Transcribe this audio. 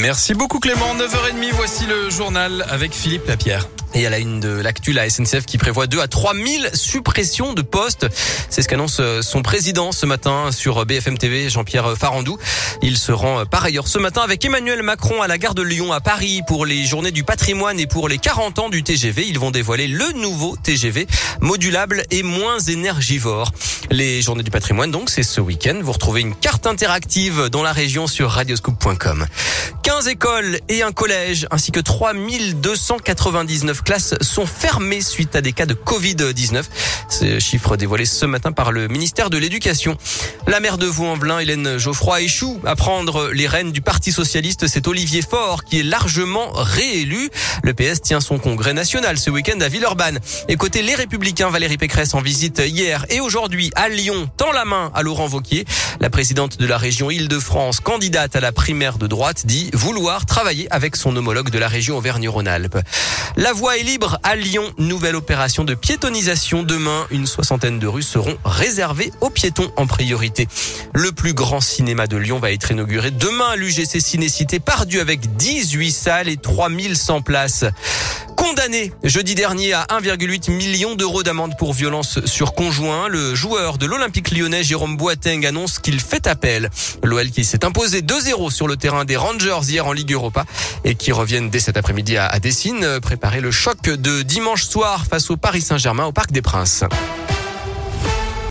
Merci beaucoup Clément. 9h30, voici le journal avec Philippe Lapierre. Et à la une de l'actu, la SNCF qui prévoit 2 à 3 000 suppressions de postes. C'est ce qu'annonce euh, son président ce matin sur BFM TV, Jean-Pierre Farandou. Il se rend euh, par ailleurs ce matin avec Emmanuel Macron à la gare de Lyon à Paris pour les journées du patrimoine et pour les 40 ans du TGV. Ils vont dévoiler le nouveau TGV modulable et moins énergivore. Les journées du patrimoine, donc, c'est ce week-end. Vous retrouvez une carte interactive dans la région sur radioscoop.com. 15 écoles et un collège ainsi que 3299 classes sont fermées suite à des cas de Covid-19. Ce chiffre dévoilé ce matin par le ministère de l'Éducation. La maire de Vaux-en-Velin, Hélène Geoffroy, échoue à prendre les rênes du Parti Socialiste. C'est Olivier Faure qui est largement réélu. Le PS tient son congrès national ce week-end à Villeurbanne. Et côté les Républicains, Valérie Pécresse en visite hier et aujourd'hui à Lyon tend la main à Laurent Vauquier. La présidente de la région Île-de-France, candidate à la primaire de droite, dit vouloir travailler avec son homologue de la région Auvergne-Rhône-Alpes. La voie est libre à Lyon. Nouvelle opération de piétonisation. Une soixantaine de rues seront réservées aux piétons en priorité. Le plus grand cinéma de Lyon va être inauguré demain à l'UGC Cinécité Pardieu avec 18 salles et 3100 places. Condamné jeudi dernier à 1,8 million d'euros d'amende pour violence sur conjoint, le joueur de l'Olympique lyonnais Jérôme Boateng annonce qu'il fait appel. L'OL qui s'est imposé 2-0 sur le terrain des Rangers hier en Ligue Europa et qui reviennent dès cet après-midi à Dessine préparer le choc de dimanche soir face au Paris Saint-Germain au Parc des Princes.